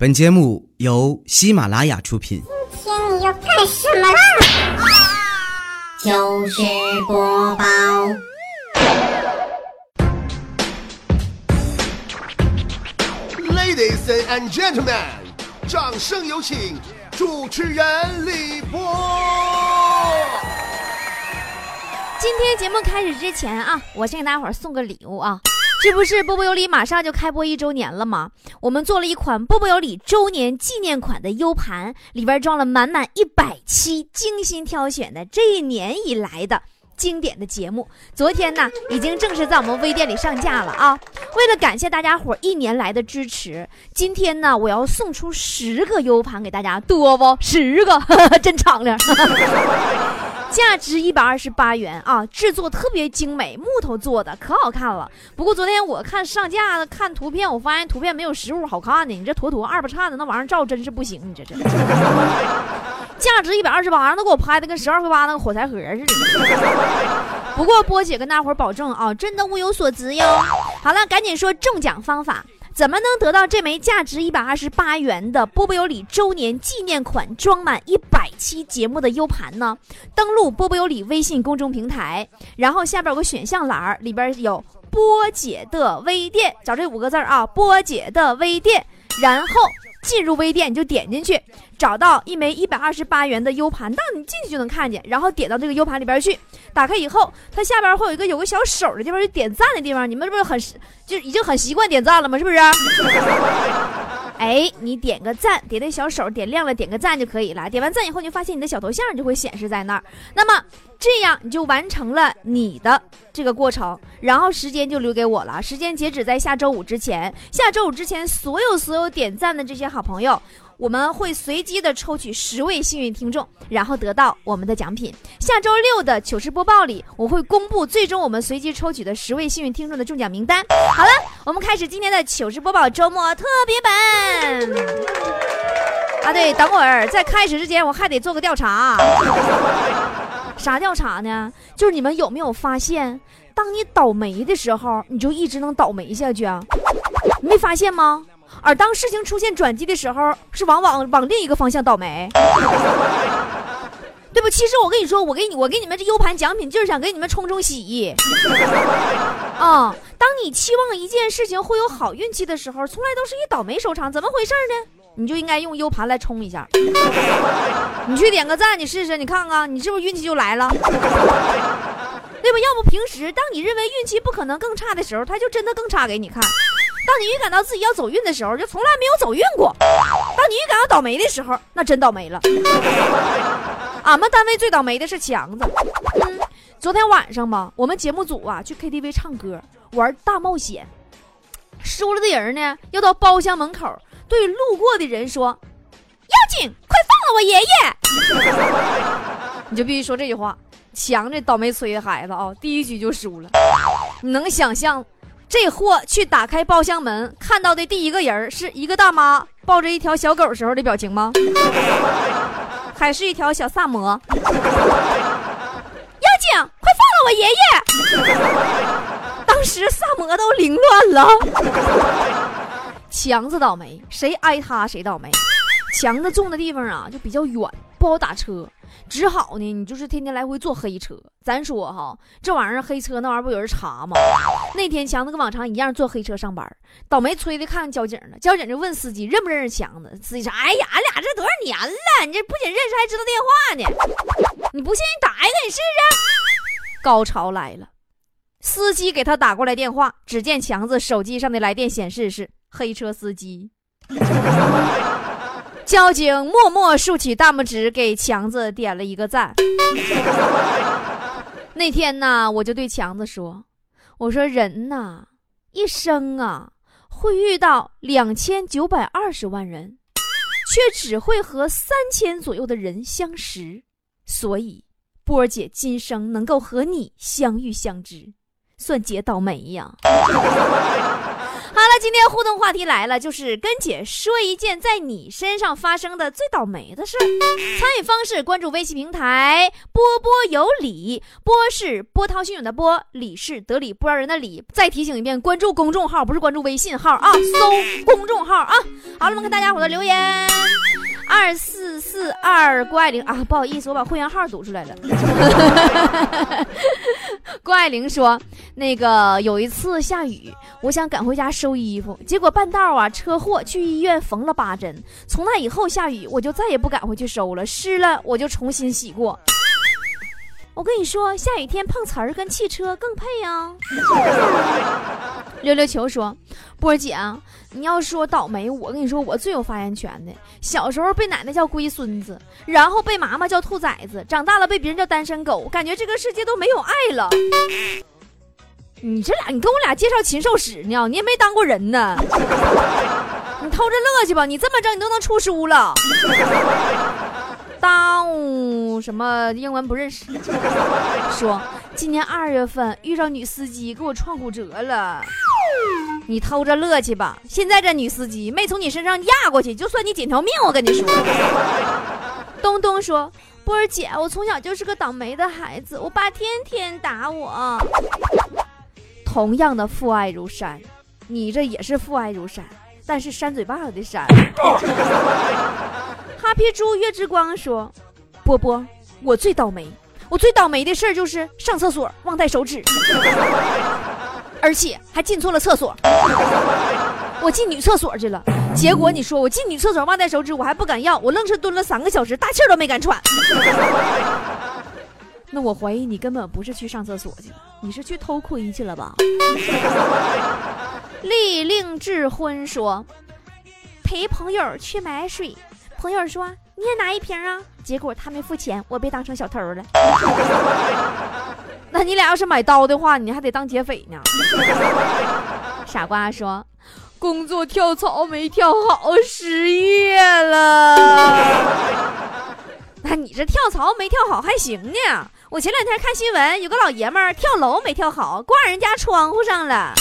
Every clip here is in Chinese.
本节目由喜马拉雅出品。今天你要干什么啦？就是播报，Ladies and gentlemen，掌声有请主持人李波。今天节目开始之前啊，我先给大家伙儿送个礼物啊！这不是波波有理马上就开播一周年了吗？我们做了一款波波有理周年纪念款的 U 盘，里边装了满满一百期精心挑选的这一年以来的经典的节目。昨天呢，已经正式在我们微店里上架了啊！为了感谢大家伙一年来的支持，今天呢，我要送出十个 U 盘给大家，多不？十个，真敞亮。价值一百二十八元啊，制作特别精美，木头做的，可好看了。不过昨天我看上架的看图片，我发现图片没有实物好看呢。你这坨坨二不差的那玩意儿照真是不行，你这这。价值一百二十八，让他给我拍的跟十二块八那个火柴盒似的。不过波姐跟大伙儿保证啊，真的物有所值哟。好了，赶紧说中奖方法。怎么能得到这枚价值一百二十八元的波波有理周年纪念款装满一百期节目的 U 盘呢？登录波波有理微信公众平台，然后下边有个选项栏，里边有波姐的微店，找这五个字儿啊，波姐的微店，然后进入微店你就点进去，找到一枚一百二十八元的 U 盘，当你进去就能看见，然后点到这个 U 盘里边去，打开以后，它下边会有一个有个小手的地方，就点赞的地方，你们是不是很就已经很习惯点赞了吗？是不是？哎，你点个赞，点点小手点亮了，点个赞就可以了。点完赞以后，你就发现你的小头像就会显示在那儿。那么这样你就完成了你的这个过程，然后时间就留给我了。时间截止在下周五之前，下周五之前，所有所有点赞的这些好朋友。我们会随机的抽取十位幸运听众，然后得到我们的奖品。下周六的糗事播报里，我会公布最终我们随机抽取的十位幸运听众的中奖名单。好了，我们开始今天的糗事播报周末特别版。啊，对，等会儿在开始之前，我还得做个调查。啥调查呢？就是你们有没有发现，当你倒霉的时候，你就一直能倒霉下去啊？你没发现吗？而当事情出现转机的时候，是往往往另一个方向倒霉，对不？其实我跟你说，我给你，我给你们这 U 盘奖品，就是想给你们冲冲喜。啊、当你期望一件事情会有好运气的时候，从来都是以倒霉收场，怎么回事呢？你就应该用 U 盘来冲一下。你去点个赞，你试试，你看看，你是不是运气就来了？对吧？要不平时当你认为运气不可能更差的时候，他就真的更差给你看。当你预感到自己要走运的时候，就从来没有走运过；当你预感到倒霉的时候，那真倒霉了。俺们单位最倒霉的是强子。嗯，昨天晚上吧，我们节目组啊去 KTV 唱歌，玩大冒险，输了的人呢要到包厢门口对路过的人说：“妖精，快放了我爷爷！” 你就必须说这句话。强这倒霉催的孩子啊，第一局就输了。你能想象？这货去打开包厢门，看到的第一个人是一个大妈抱着一条小狗时候的表情吗？还是一条小萨摩？妖精，快放了我爷爷！当时萨摩都凌乱了。强子倒霉，谁挨他谁倒霉。强子种的地方啊，就比较远，不好打车。只好呢，你就是天天来回坐黑车。咱说哈，这玩意儿黑车那玩意儿不有人查吗？那天强子跟往常一样坐黑车上班，倒霉催的看看交警了。交警就问司机认不认识强子，司机说：“哎呀，俺俩这多少年了，你这不仅认识，还知道电话呢。你不信你打一个你试试。”高潮来了，司机给他打过来电话，只见强子手机上的来电显示是黑车司机。交警默默竖起大拇指，给强子点了一个赞。那天呢，我就对强子说：“我说人呐，一生啊，会遇到两千九百二十万人，却只会和三千左右的人相识。所以，波儿姐今生能够和你相遇相知，算姐倒霉呀。”今天互动话题来了，就是跟姐说一件在你身上发生的最倒霉的事儿。参与方式：关注微信平台“波波有理”，波是波涛汹涌的波，理是得理不饶人的理。再提醒一遍，关注公众号，不是关注微信号啊，搜公众号啊。好了，我们看大家伙的留言。二四四二郭爱玲啊，不好意思，我把会员号读出来了。郭爱玲说，那个有一次下雨，我想赶回家收衣服，结果半道啊车祸，去医院缝了八针。从那以后下雨，我就再也不敢回去收了，湿了我就重新洗过。我跟你说，下雨天碰瓷儿跟汽车更配啊。溜溜球说：“波儿姐啊，你要说倒霉，我跟你说，我最有发言权的。小时候被奶奶叫龟孙子，然后被妈妈叫兔崽子，长大了被别人叫单身狗，感觉这个世界都没有爱了。你这俩，你跟我俩介绍禽兽史呢？你也没当过人呢。你偷着乐去吧，你这么整，你都能出书了。”当什么英文不认识？说今年二月份遇上女司机给我撞骨折了，你偷着乐去吧。现在这女司机没从你身上压过去，就算你捡条命。我跟你说，东东说波儿姐，我从小就是个倒霉的孩子，我爸天天打我。同样的父爱如山，你这也是父爱如山，但是扇嘴巴子的扇。哈皮猪月之光说：“波波，我最倒霉，我最倒霉的事儿就是上厕所忘带手纸，而且还进错了厕所。我进女厕所去了，结果你说我进女厕所忘带手纸，我还不敢要，我愣是蹲了三个小时，大气都没敢喘。那我怀疑你根本不是去上厕所去了，你是去偷窥去了吧？” 立令智昏说：“陪朋友去买水。”朋友说：“你也拿一瓶啊。”结果他没付钱，我被当成小偷了。那你俩要是买刀的话，你还得当劫匪呢。傻瓜说：“工作跳槽没跳好，失业了。”那你这跳槽没跳好还行呢。我前两天看新闻，有个老爷们儿跳楼没跳好，挂人家窗户上了。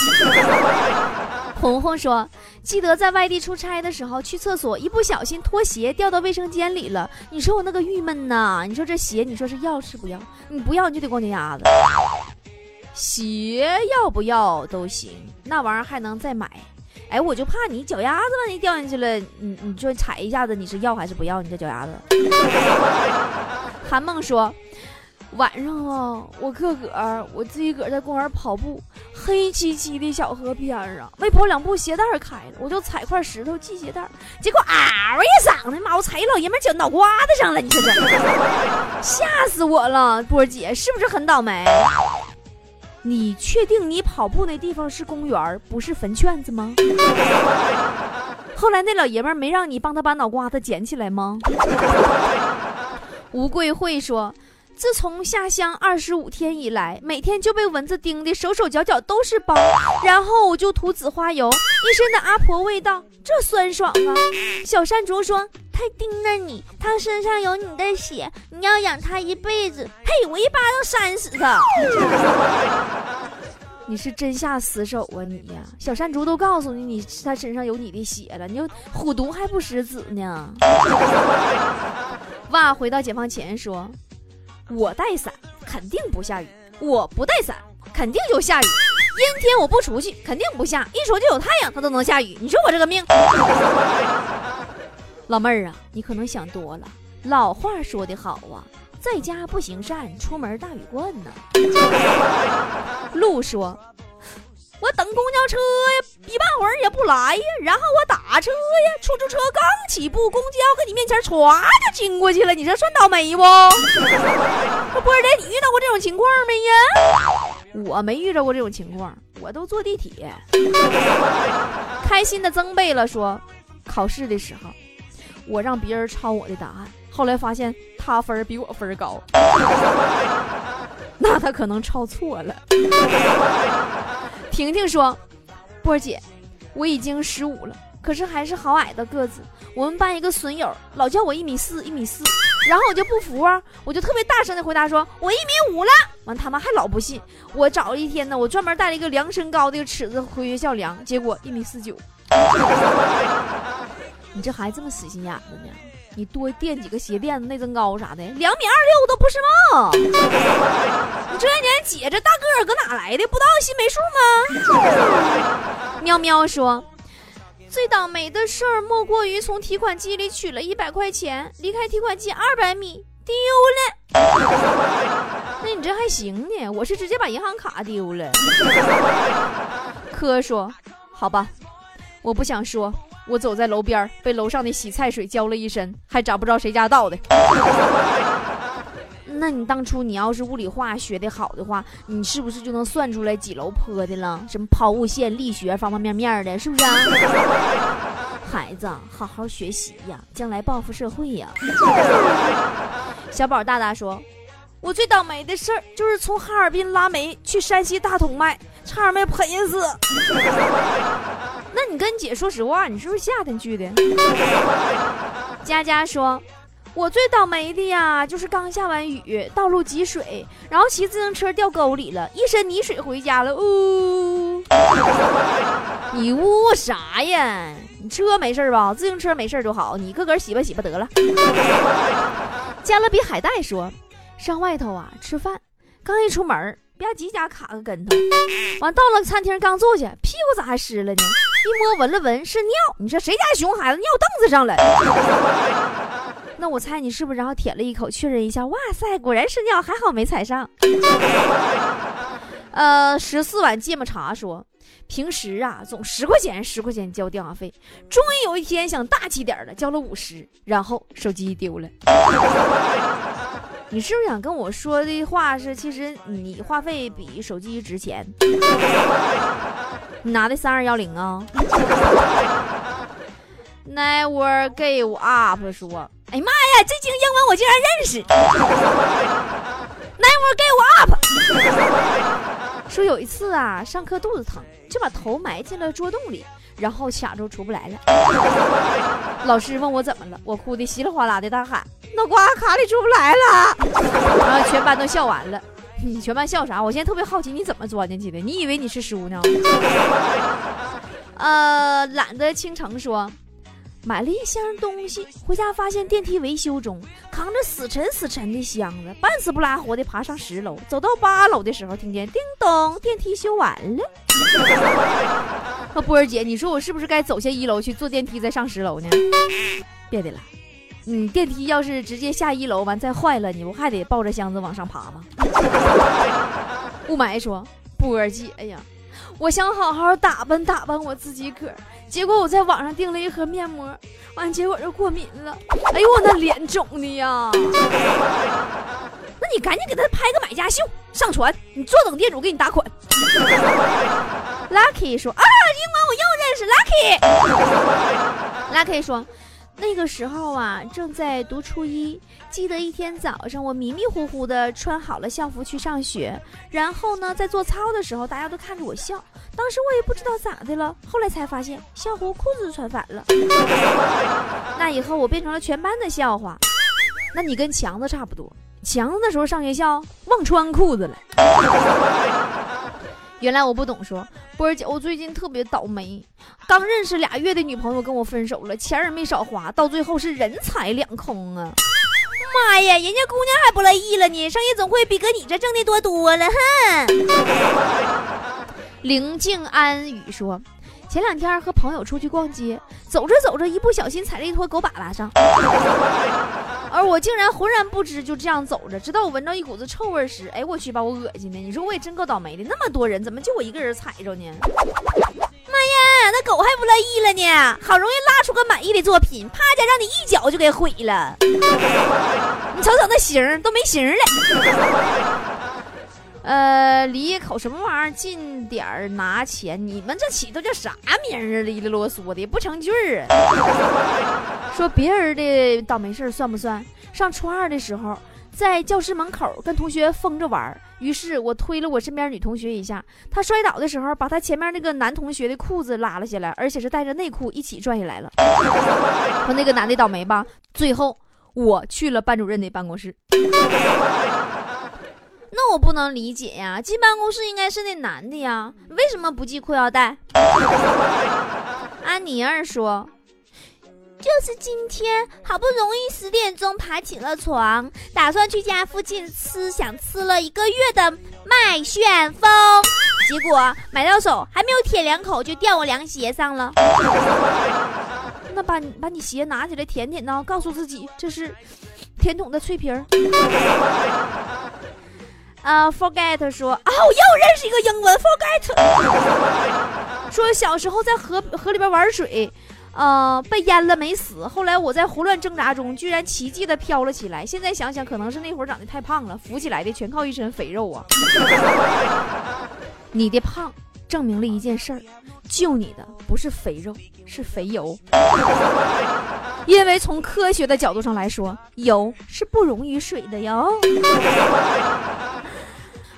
红红说：“记得在外地出差的时候，去厕所一不小心拖鞋掉到卫生间里了。你说我那个郁闷呐！你说这鞋，你说是要是不要？你不要你就得光脚丫子。鞋要不要都行，那玩意儿还能再买。哎，我就怕你脚丫子万一掉进去了，你你说踩一下子，你是要还是不要？你这脚丫子。”韩梦说。晚上啊，我自个儿，我自己个儿在公园跑步，黑漆漆的小河边儿啊，没跑两步鞋带开了，我就踩块石头系鞋带，结果嗷一嗓子，妈，我踩一老爷们脚脑瓜子上了，你说这，吓死我了！波姐是不是很倒霉？你确定你跑步那地方是公园，不是坟圈子吗？后来那老爷们没让你帮他把脑瓜子捡起来吗？吴贵慧说。自从下乡二十五天以来，每天就被蚊子叮的手手脚脚都是包，然后我就涂紫花油，一身的阿婆味道，这酸爽啊！小山竹说：“他叮了你，他身上有你的血，你要养他一辈子。”嘿，我一巴掌扇死他！你是真下死手啊你呀！小山竹都告诉你，你他身上有你的血了，你就虎毒还不食子呢？哇，回到解放前说。我带伞，肯定不下雨；我不带伞，肯定就下雨。阴天我不出去，肯定不下；一出就有太阳，它都能下雨。你说我这个命，老妹儿啊，你可能想多了。老话说得好啊，在家不行善，出门大雨灌呢。路说。我等公交车呀，一半会儿也不来呀。然后我打车呀，出租车刚起步，公交搁你面前歘就经过去了。你这算倒霉不？波儿姐，你遇到过这种情况没呀？我没遇到过这种情况，我都坐地铁。开心的增倍了，说考试的时候，我让别人抄我的答案，后来发现他分比我分高，那他可能抄错了。婷婷说：“波儿姐，我已经十五了，可是还是好矮的个子。我们班一个损友老叫我一米四，一米四，然后我就不服啊，我就特别大声的回答说，我一米五了。完他妈还老不信，我找了一天呢，我专门带了一个量身高的尺子回学校量，结果一米四九。你这孩子这么死心眼子呢？你多垫几个鞋垫子、内增高啥的，两米二六都不是梦。你这年姐这大个儿搁哪来的？不知道心没数吗？喵喵说，最倒霉的事儿莫过于从提款机里取了一百块钱，离开提款机二百米丢了。那你这还行呢，我是直接把银行卡丢了。科说，好吧，我不想说。我走在楼边，被楼上的洗菜水浇了一身，还找不着谁家倒的。那你当初你要是物理化学的好的话，你是不是就能算出来几楼坡的了？什么抛物线、力学，方方面面的，是不是啊？孩子，好好学习呀，将来报复社会呀。小宝大大说：“我最倒霉的事儿就是从哈尔滨拉煤去山西大同卖，差点没赔死。”那你跟姐说实话，你是不是夏天去的？佳佳说：“我最倒霉的呀，就是刚下完雨，道路积水，然后骑自行车掉沟里了，一身泥水回家了。”呜，你呜啥呀？你车没事吧？自行车没事就好，你自个个洗吧洗吧得了。加勒比海带说：“上外头啊吃饭，刚一出门，吧唧家卡个跟头，完到了餐厅刚坐下，屁股咋还湿了呢？”一摸闻了闻是尿，你说谁家熊孩子尿凳子上了？那我猜你是不是然后舔了一口确认一下？哇塞，果然是尿，还好没踩上。呃，十四碗芥末茶说，平时啊总十块钱十块钱交电话费，终于有一天想大气点了，交了五十，然后手机丢了。你是不是想跟我说的话是，其实你话费比手机值钱？你拿的三二幺零啊？Never give up 说，哎呀妈呀，这句英文我竟然认识。Never give up 说有一次啊，上课肚子疼，就把头埋进了桌洞里，然后卡住出不来了。老师问我怎么了，我哭的稀里哗啦的大喊：“脑瓜卡里出不来了！”然后全班都笑完了。你全班笑啥？我现在特别好奇你怎么钻进去的？你以为你是书呢？呃，懒得倾城说，买了一箱东西，回家发现电梯维修中，扛着死沉死沉的箱子，半死不拉活的爬上十楼，走到八楼的时候，听见叮咚，电梯修完了。那波儿姐，你说我是不是该走下一楼去坐电梯再上十楼呢？别的了。你电梯要是直接下一楼完再坏了，你不还得抱着箱子往上爬吗？雾霾说：“波儿姐，哎呀，我想好好打扮打扮我自己个儿，结果我在网上订了一盒面膜，完结果就过敏了。哎呦，我那脸肿的呀！那你赶紧给他拍个买家秀上传，你坐等店主给你打款。”Lucky 说：“啊，英文我又认识 Lucky。”Lucky 说。那个时候啊，正在读初一。记得一天早上，我迷迷糊糊的穿好了校服去上学，然后呢，在做操的时候，大家都看着我笑。当时我也不知道咋的了，后来才发现校服裤子穿反了。那以后我变成了全班的笑话。那你跟强子差不多，强子那时候上学校忘穿裤子了。原来我不懂，说波儿姐，我最近特别倒霉，刚认识俩月的女朋友跟我分手了，钱也没少花，到最后是人财两空啊！妈呀，人家姑娘还不乐意了呢，上夜总会比搁你这挣的多多了，哼！林静安语说。前两天和朋友出去逛街，走着走着，一不小心踩了一坨狗粑粑上，而我竟然浑然不知，就这样走着，直到我闻到一股子臭味时，哎，我去，把我恶心的！你说我也真够倒霉的，那么多人，怎么就我一个人踩着呢？妈呀，那狗还不乐意了呢！好容易拉出个满意的作品，啪家让你一脚就给毁了！你瞅瞅那形都没形了。呃，离口什么玩意儿近点儿拿钱？你们这起都叫啥名儿啊？哩哩啰嗦的不成句儿啊！说别人的倒霉事儿算不算？上初二的时候，在教室门口跟同学疯着玩儿，于是我推了我身边女同学一下，她摔倒的时候把她前面那个男同学的裤子拉了下来，而且是带着内裤一起拽下来了。说那个男的倒霉吧？最后我去了班主任的办公室。那我不能理解呀，进办公室应该是那男的呀，为什么不系裤腰带？安妮儿说。就是今天，好不容易十点钟爬起了床，打算去家附近吃想吃了一个月的麦旋风，结果买到手还没有舔两口就掉我凉鞋上了。那把你把你鞋拿起来舔舔呢，告诉自己这是甜筒的脆皮儿。啊，forget 说啊，我又认识一个英文 forget，说小时候在河河里边玩水。呃，被淹了没死。后来我在胡乱挣扎中，居然奇迹的飘了起来。现在想想，可能是那会儿长得太胖了，浮起来的全靠一身肥肉啊。你的胖证明了一件事儿，救你的不是肥肉，是肥油。因为从科学的角度上来说，油是不溶于水的哟。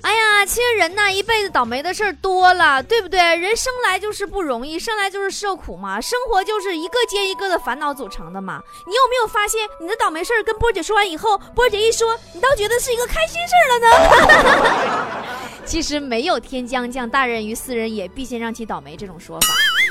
哎呀，其实人呐，一辈子倒霉的事儿多了，对不对？人生来就是不容易，生来就是受苦嘛。生活就是一个接一个的烦恼组成的嘛。你有没有发现，你的倒霉事儿跟波姐说完以后，波姐一说，你倒觉得是一个开心事儿了呢？其实没有天将降大任于斯人也，必先让其倒霉这种说法。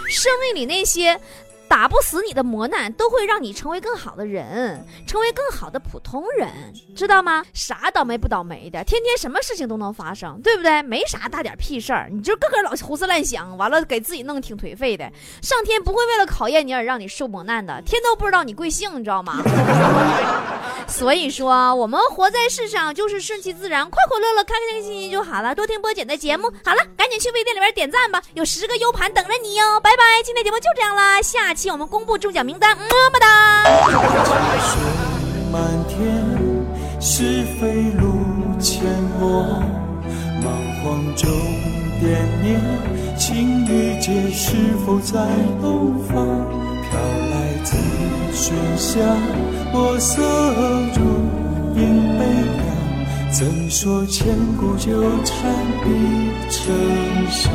生命里那些。打不死你的磨难，都会让你成为更好的人，成为更好的普通人，知道吗？啥倒霉不倒霉的，天天什么事情都能发生，对不对？没啥大点屁事儿，你就个个老胡思乱想，完了给自己弄挺颓废的。上天不会为了考验你而让你受磨难的，天都不知道你贵姓，你知道吗？所以说，我们活在世上就是顺其自然，快快乐乐、开开心心就好了。多听波姐的节目。好了，赶紧去微店里边点赞吧，有十个 U 盘等着你哟。拜拜，今天节目就这样啦，下期我们公布中奖名单，么么哒。满天是非路阡陌，蛮荒中点念，情与劫是否在东方？飘来紫薰香，墨色如影悲凉，怎说千古纠缠必成伤？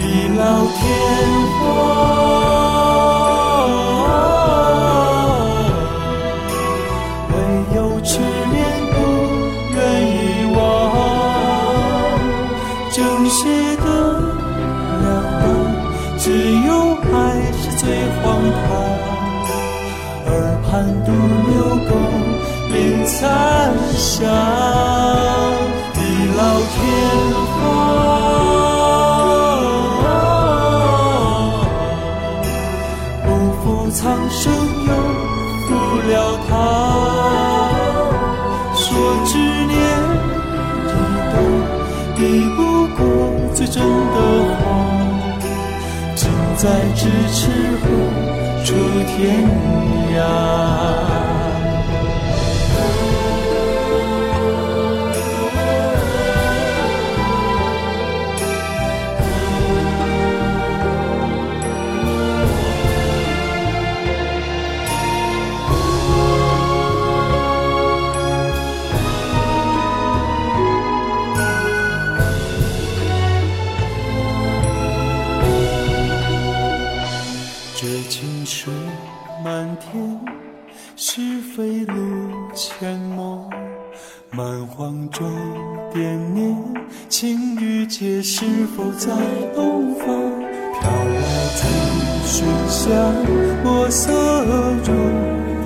地老天荒，最真的谎，近在咫尺何处天涯。天，是非路阡陌，蛮荒中惦念，青玉阶是否在东方？飘来紫水香，墨色如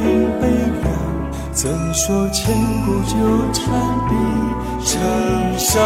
影悲凉。怎说千古纠缠比成伤？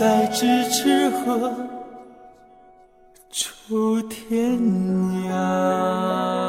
在咫尺何处天涯。